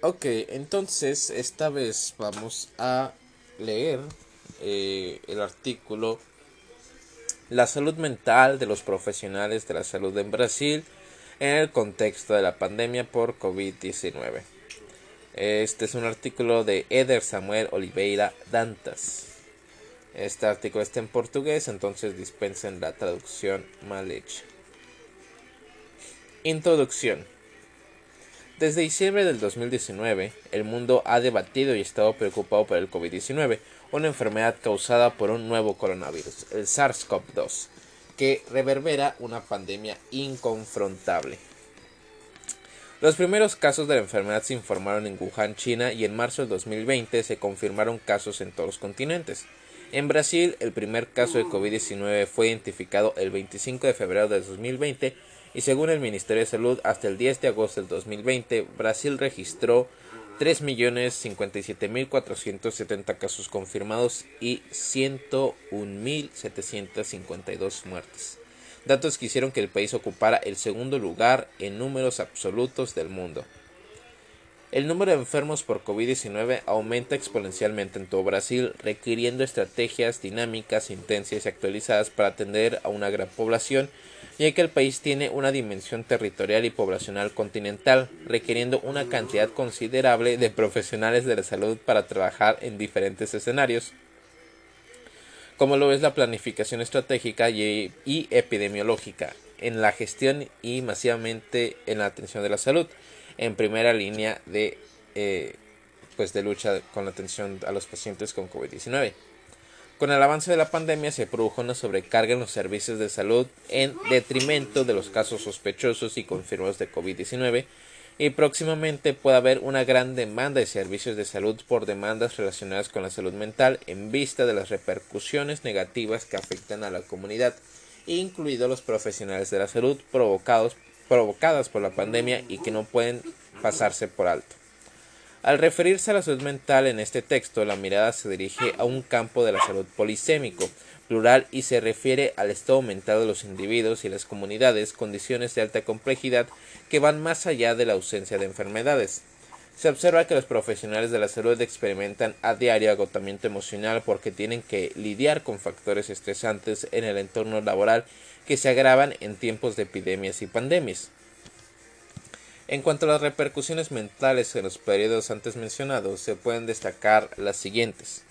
Ok, entonces esta vez vamos a leer eh, el artículo La salud mental de los profesionales de la salud en Brasil en el contexto de la pandemia por COVID-19. Este es un artículo de Eder Samuel Oliveira Dantas. Este artículo está en portugués, entonces dispensen la traducción mal hecha. Introducción. Desde diciembre del 2019, el mundo ha debatido y estado preocupado por el COVID-19, una enfermedad causada por un nuevo coronavirus, el SARS-CoV-2, que reverbera una pandemia inconfrontable. Los primeros casos de la enfermedad se informaron en Wuhan, China, y en marzo del 2020 se confirmaron casos en todos los continentes. En Brasil, el primer caso de COVID-19 fue identificado el 25 de febrero de 2020 y según el Ministerio de Salud, hasta el 10 de agosto del 2020, Brasil registró 3.057.470 casos confirmados y 101.752 muertes. Datos que hicieron que el país ocupara el segundo lugar en números absolutos del mundo. El número de enfermos por COVID-19 aumenta exponencialmente en todo Brasil, requiriendo estrategias dinámicas, intensas y actualizadas para atender a una gran población, ya que el país tiene una dimensión territorial y poblacional continental, requiriendo una cantidad considerable de profesionales de la salud para trabajar en diferentes escenarios, como lo es la planificación estratégica y, epidemiológica, en la gestión y masivamente en la atención de la salud en primera línea de, eh, pues de lucha con la atención a los pacientes con COVID-19. Con el avance de la pandemia se produjo una sobrecarga en los servicios de salud en detrimento de los casos sospechosos y confirmados de COVID-19 y próximamente puede haber una gran demanda de servicios de salud por demandas relacionadas con la salud mental en vista de las repercusiones negativas que afectan a la comunidad, incluidos los profesionales de la salud provocados provocadas por la pandemia y que no pueden pasarse por alto. Al referirse a la salud mental en este texto, la mirada se dirige a un campo de la salud polisémico, plural y se refiere al estado mental de los individuos y las comunidades, condiciones de alta complejidad que van más allá de la ausencia de enfermedades. Se observa que los profesionales de la salud experimentan a diario agotamiento emocional porque tienen que lidiar con factores estresantes en el entorno laboral que se agravan en tiempos de epidemias y pandemias. En cuanto a las repercusiones mentales en los periodos antes mencionados, se pueden destacar las siguientes.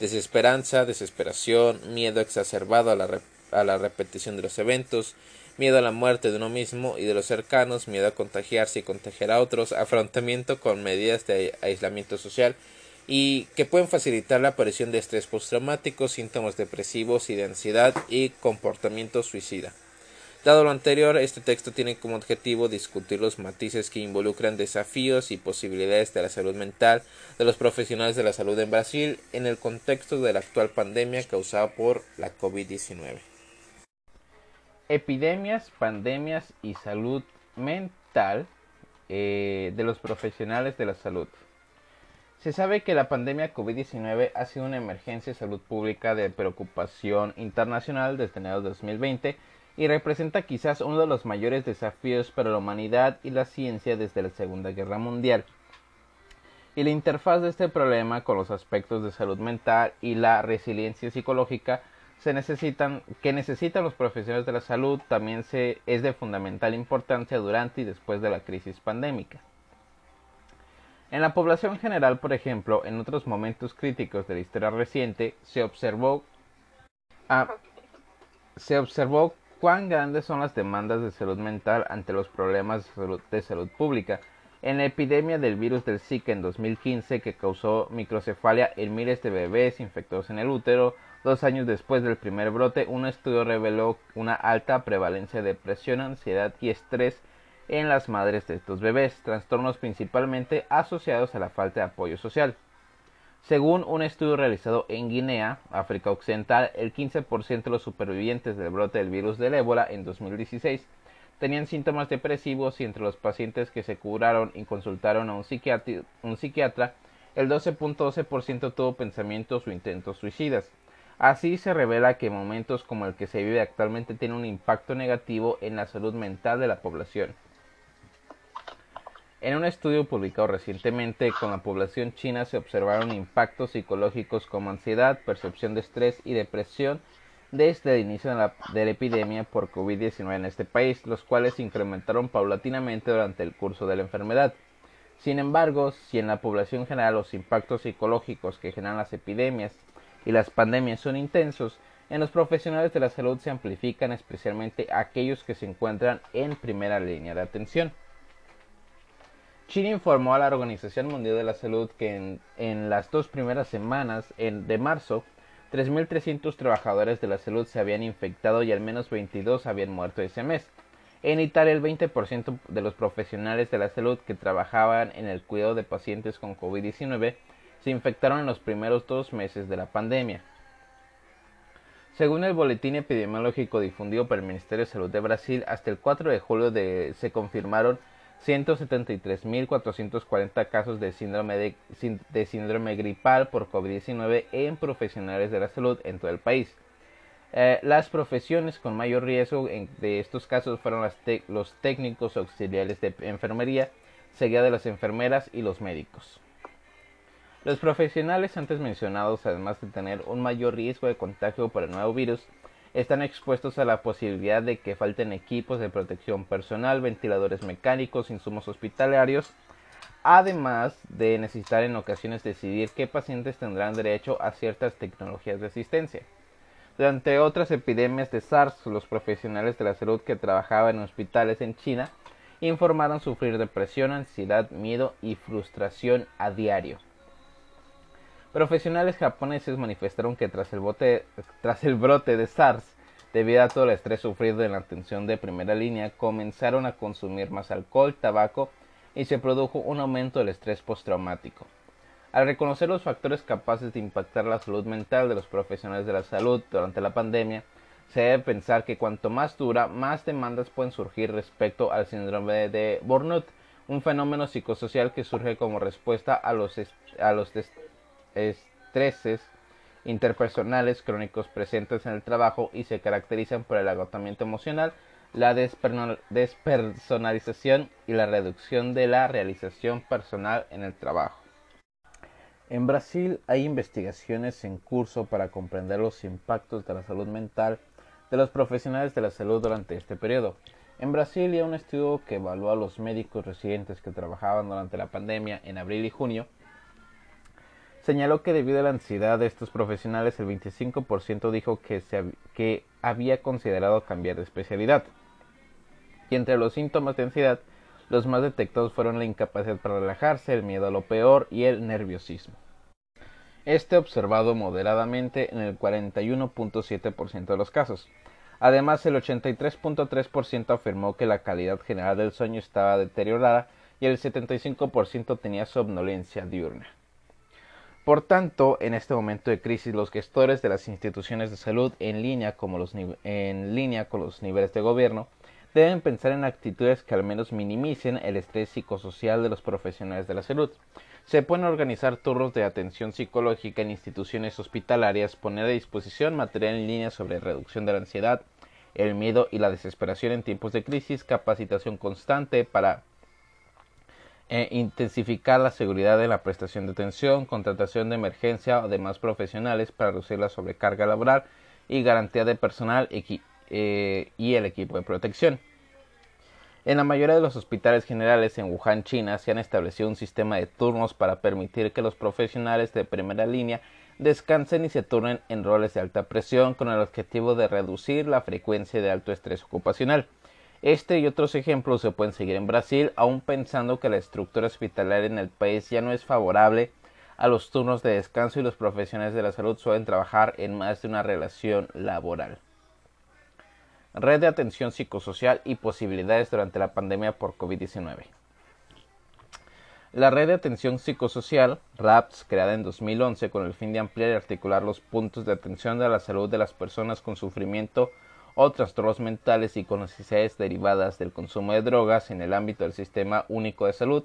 Desesperanza, desesperación, miedo exacerbado a la, a la repetición de los eventos, miedo a la muerte de uno mismo y de los cercanos, miedo a contagiarse y contagiar a otros, afrontamiento con medidas de aislamiento social y que pueden facilitar la aparición de estrés postraumático, síntomas depresivos y de ansiedad y comportamiento suicida. Dado lo anterior, este texto tiene como objetivo discutir los matices que involucran desafíos y posibilidades de la salud mental de los profesionales de la salud en Brasil en el contexto de la actual pandemia causada por la COVID-19. Epidemias, pandemias y salud mental eh, de los profesionales de la salud. Se sabe que la pandemia COVID-19 ha sido una emergencia de salud pública de preocupación internacional desde enero de 2020 y representa quizás uno de los mayores desafíos para la humanidad y la ciencia desde la Segunda Guerra Mundial. Y la interfaz de este problema con los aspectos de salud mental y la resiliencia psicológica se necesitan, que necesitan los profesionales de la salud también se, es de fundamental importancia durante y después de la crisis pandémica. En la población general, por ejemplo, en otros momentos críticos de la historia reciente, se observó, ah, se observó cuán grandes son las demandas de salud mental ante los problemas de salud, de salud pública. En la epidemia del virus del Zika en 2015, que causó microcefalia en miles de bebés infectados en el útero, Dos años después del primer brote, un estudio reveló una alta prevalencia de depresión, ansiedad y estrés en las madres de estos bebés, trastornos principalmente asociados a la falta de apoyo social. Según un estudio realizado en Guinea, África Occidental, el 15% de los supervivientes del brote del virus del ébola en 2016 tenían síntomas depresivos y entre los pacientes que se curaron y consultaron a un psiquiatra, el 12.12% tuvo pensamientos o intentos suicidas. Así se revela que momentos como el que se vive actualmente tienen un impacto negativo en la salud mental de la población. En un estudio publicado recientemente con la población china se observaron impactos psicológicos como ansiedad, percepción de estrés y depresión desde el inicio de la, de la epidemia por COVID-19 en este país, los cuales se incrementaron paulatinamente durante el curso de la enfermedad. Sin embargo, si en la población general los impactos psicológicos que generan las epidemias y las pandemias son intensos, en los profesionales de la salud se amplifican especialmente aquellos que se encuentran en primera línea de atención. China informó a la Organización Mundial de la Salud que en, las dos primeras semanas de marzo 3.300 trabajadores de la salud se habían infectado y al menos 22 habían muerto ese mes. En Italia, el 20% de los profesionales de la salud que trabajaban en el cuidado de pacientes con COVID-19 se infectaron en los primeros dos meses de la pandemia. Según el boletín epidemiológico difundido por el Ministerio de Salud de Brasil, hasta el 4 de julio de, se confirmaron 173.440 casos de síndrome, de, gripal por COVID-19 en profesionales de la salud en todo el país. Eh, las profesiones con mayor riesgo en, de estos casos fueron los técnicos auxiliares de enfermería, seguida de las enfermeras y los médicos. Los profesionales antes mencionados, además de tener un mayor riesgo de contagio por el nuevo virus, están expuestos a la posibilidad de que falten equipos de protección personal, ventiladores mecánicos, insumos hospitalarios, además de necesitar en ocasiones decidir qué pacientes tendrán derecho a ciertas tecnologías de asistencia. Durante otras epidemias de SARS, los profesionales de la salud que trabajaban en hospitales en China informaron sufrir depresión, ansiedad, miedo y frustración a diario. Profesionales japoneses manifestaron que tras el, bote, tras el brote de SARS, debido a todo el estrés sufrido en la atención de primera línea, comenzaron a consumir más alcohol, tabaco y se produjo un aumento del estrés postraumático. Al reconocer los factores capaces de impactar la salud mental de los profesionales de la salud durante la pandemia, se debe pensar que cuanto más dura, más demandas pueden surgir respecto al síndrome de Burnout, un fenómeno psicosocial que surge como respuesta a los, a los estreses interpersonales crónicos presentes en el trabajo y se caracterizan por el agotamiento emocional, la despersonalización y la reducción de la realización personal en el trabajo. En Brasil hay investigaciones en curso para comprender los impactos de la salud mental de los profesionales de la salud durante este periodo. En Brasil hay un estudio que evaluó a los médicos residentes que trabajaban durante la pandemia en abril y junio. Señaló que debido a la ansiedad de estos profesionales, el 25% dijo que, se, que había considerado cambiar de especialidad. Y entre los síntomas de ansiedad, los más detectados fueron la incapacidad para relajarse, el miedo a lo peor y el nerviosismo. Este observado moderadamente en el 41.7% de los casos. Además, el 83.3% afirmó que la calidad general del sueño estaba deteriorada y el 75% tenía somnolencia diurna. Por tanto, en este momento de crisis, los gestores de las instituciones de salud en línea, como los en línea con los niveles de gobierno deben pensar en actitudes que al menos minimicen el estrés psicosocial de los profesionales de la salud. Se pueden organizar turnos de atención psicológica en instituciones hospitalarias, poner a disposición material en línea sobre reducción de la ansiedad, el miedo y la desesperación en tiempos de crisis, capacitación constante para eh, intensificar la seguridad en la prestación de atención, contratación de emergencia o demás profesionales para reducir la sobrecarga laboral y garantía de personal eh, y el equipo de protección. En la mayoría de los hospitales generales en Wuhan, China, se han establecido un sistema de turnos para permitir que los profesionales de primera línea descansen y se turnen en roles de alta presión con el objetivo de reducir la frecuencia de alto estrés ocupacional. Este y otros ejemplos se pueden seguir en Brasil, aun pensando que la estructura hospitalaria en el país ya no es favorable a los turnos de descanso y los profesionales de la salud suelen trabajar en más de una relación laboral red de atención psicosocial y posibilidades durante la pandemia por COVID-19. La red de atención psicosocial, RAPS, creada en 2011 con el fin de ampliar y articular los puntos de atención de la salud de las personas con sufrimiento o trastornos mentales y con necesidades derivadas del consumo de drogas en el ámbito del Sistema Único de Salud,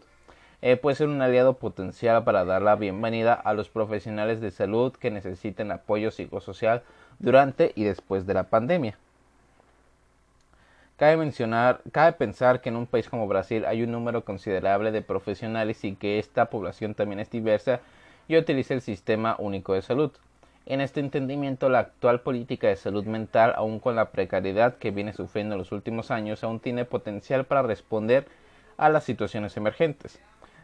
eh, puede ser un aliado potencial para dar la bienvenida a los profesionales de salud que necesiten apoyo psicosocial durante y después de la pandemia. Cabe mencionar, cabe pensar que en un país como Brasil hay un número considerable de profesionales y que esta población también es diversa y utiliza el sistema único de salud. En este entendimiento, la actual política de salud mental, aun con la precariedad que viene sufriendo en los últimos años, aún tiene potencial para responder a las situaciones emergentes.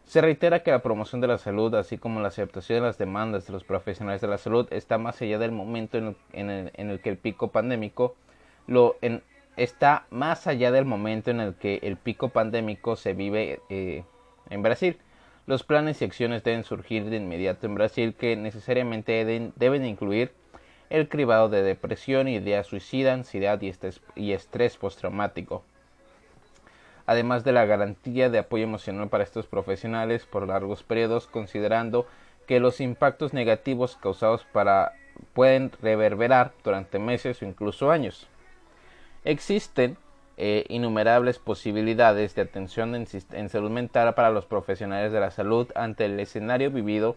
Se reitera que la promoción de la salud, así como la aceptación de las demandas de los profesionales de la salud, está más allá del momento en el, que el pico pandémico lo está más allá del momento en el que el pico pandémico se vive eh, en Brasil. Los planes y acciones deben surgir de inmediato en Brasil que necesariamente deben, incluir el cribado de depresión, idea suicida, ansiedad y estrés, y estrés postraumático. Además de la garantía de apoyo emocional para estos profesionales por largos periodos, considerando que los impactos negativos causados para pueden reverberar durante meses o incluso años. Existen eh, innumerables posibilidades de atención en, salud mental para los profesionales de la salud ante el escenario vivido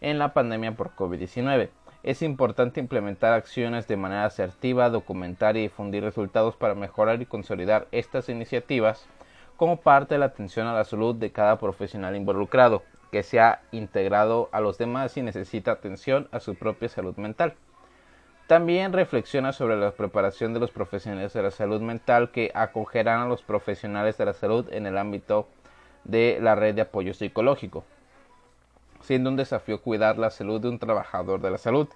en la pandemia por COVID-19. Es importante implementar acciones de manera asertiva, documentar y difundir resultados para mejorar y consolidar estas iniciativas como parte de la atención a la salud de cada profesional involucrado, que se ha integrado a los demás y necesita atención a su propia salud mental. También reflexiona sobre la preparación de los profesionales de la salud mental que acogerán a los profesionales de la salud en el ámbito de la red de apoyo psicológico, siendo un desafío cuidar la salud de un trabajador de la salud,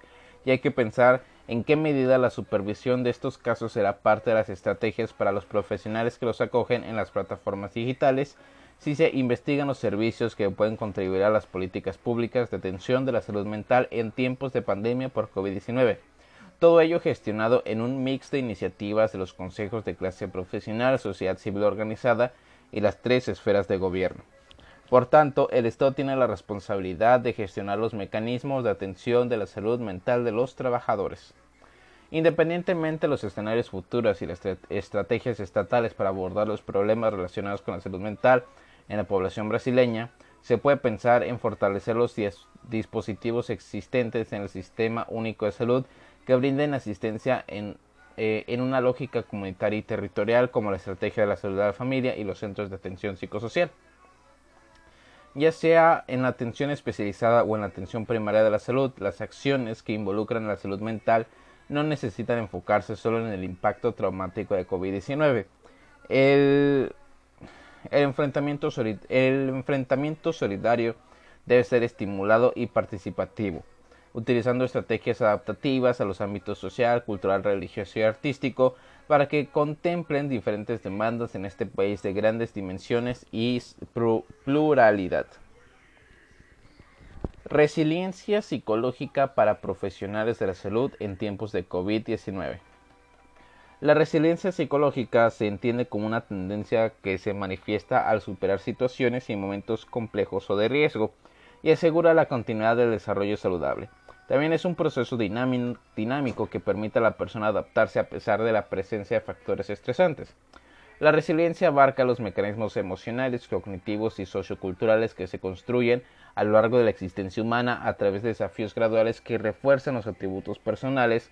y hay que pensar en qué medida la supervisión de estos casos será parte de las estrategias para los profesionales que los acogen en las plataformas digitales, si se investigan los servicios que pueden contribuir a las políticas públicas de atención de la salud mental en tiempos de pandemia por COVID-19 todo ello gestionado en un mix de iniciativas de los consejos de clase profesional, sociedad civil organizada y las tres esferas de gobierno. Por tanto, el Estado tiene la responsabilidad de gestionar los mecanismos de atención de la salud mental de los trabajadores. Independientemente de los escenarios futuros y las estrategias estatales para abordar los problemas relacionados con la salud mental en la población brasileña, se puede pensar en fortalecer los dispositivos existentes en el Sistema Único de Salud que brinden asistencia en, eh, en una lógica comunitaria y territorial como la estrategia de la salud de la familia y los centros de atención psicosocial. Ya sea en la atención especializada o en la atención primaria de la salud, las acciones que involucran la salud mental no necesitan enfocarse solo en el impacto traumático de COVID-19. El, el, enfrentamiento, el enfrentamiento solidario debe ser estimulado y participativo utilizando estrategias adaptativas a los ámbitos social, cultural, religioso y artístico para que contemplen diferentes demandas en este país de grandes dimensiones y pluralidad. Resiliencia psicológica para profesionales de la salud en tiempos de COVID-19. La resiliencia psicológica se entiende como una tendencia que se manifiesta al superar situaciones y momentos complejos o de riesgo y asegura la continuidad del desarrollo saludable. También es un proceso dinámico que permite a la persona adaptarse a pesar de la presencia de factores estresantes. La resiliencia abarca los mecanismos emocionales, cognitivos y socioculturales que se construyen a lo largo de la existencia humana a través de desafíos graduales que refuerzan los atributos personales,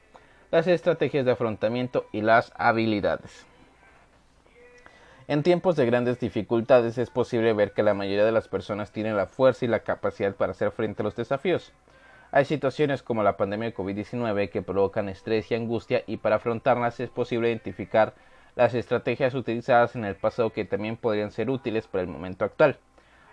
las estrategias de afrontamiento y las habilidades. En tiempos de grandes dificultades es posible ver que la mayoría de las personas tienen la fuerza y la capacidad para hacer frente a los desafíos. Hay situaciones como la pandemia de COVID-19 que provocan estrés y angustia y para afrontarlas es posible identificar las estrategias utilizadas en el pasado que también podrían ser útiles para el momento actual.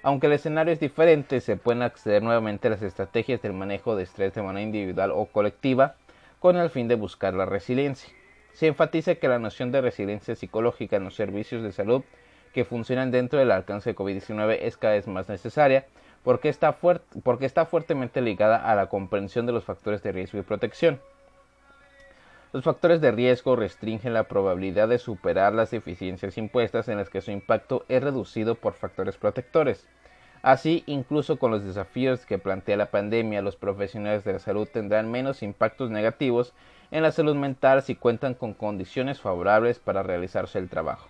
Aunque el escenario es diferente, se pueden acceder nuevamente a las estrategias del manejo de estrés de manera individual o colectiva con el fin de buscar la resiliencia. Se enfatiza que la noción de resiliencia psicológica en los servicios de salud que funcionan dentro del alcance de COVID-19 es cada vez más necesaria porque está, porque está fuertemente ligada a la comprensión de los factores de riesgo y protección. Los factores de riesgo restringen la probabilidad de superar las deficiencias impuestas en las que su impacto es reducido por factores protectores. Así, incluso con los desafíos que plantea la pandemia, los profesionales de la salud tendrán menos impactos negativos en la salud mental si cuentan con condiciones favorables para realizarse el trabajo.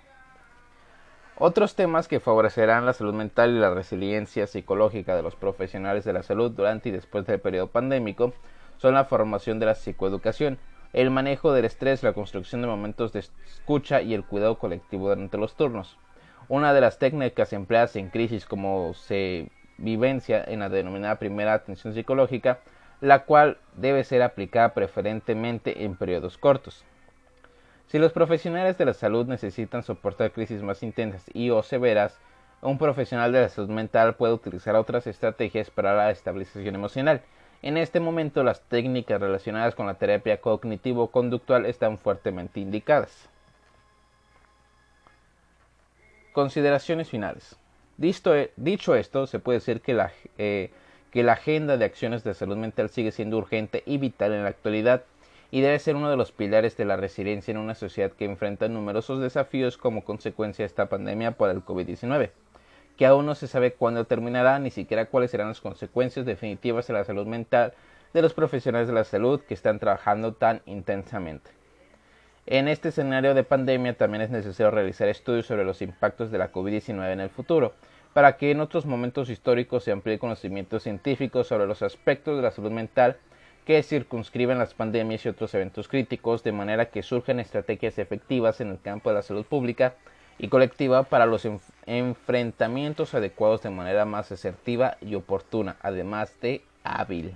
Otros temas que favorecerán la salud mental y la resiliencia psicológica de los profesionales de la salud durante y después del periodo pandémico son la formación de la psicoeducación, el manejo del estrés, la construcción de momentos de escucha y el cuidado colectivo durante los turnos. Una de las técnicas empleadas en crisis como se vivencia en la denominada primera atención psicológica, la cual debe ser aplicada preferentemente en periodos cortos. Si los profesionales de la salud necesitan soportar crisis más intensas y o severas, un profesional de la salud mental puede utilizar otras estrategias para la estabilización emocional. En este momento las técnicas relacionadas con la terapia cognitivo-conductual están fuertemente indicadas. Consideraciones finales. E, dicho, esto, se puede decir que la, eh, que la agenda de acciones de salud mental sigue siendo urgente y vital en la actualidad y debe ser uno de los pilares de la resiliencia en una sociedad que enfrenta numerosos desafíos como consecuencia de esta pandemia por el COVID-19, que aún no se sabe cuándo terminará ni siquiera cuáles serán las consecuencias definitivas de la salud mental de los profesionales de la salud que están trabajando tan intensamente. En este escenario de pandemia también es necesario realizar estudios sobre los impactos de la COVID-19 en el futuro, para que en otros momentos históricos se amplíe conocimiento científico sobre los aspectos de la salud mental que circunscriben las pandemias y otros eventos críticos, de manera que surjan estrategias efectivas en el campo de la salud pública y colectiva para los enfrentamientos adecuados de manera más asertiva y oportuna, además de hábil.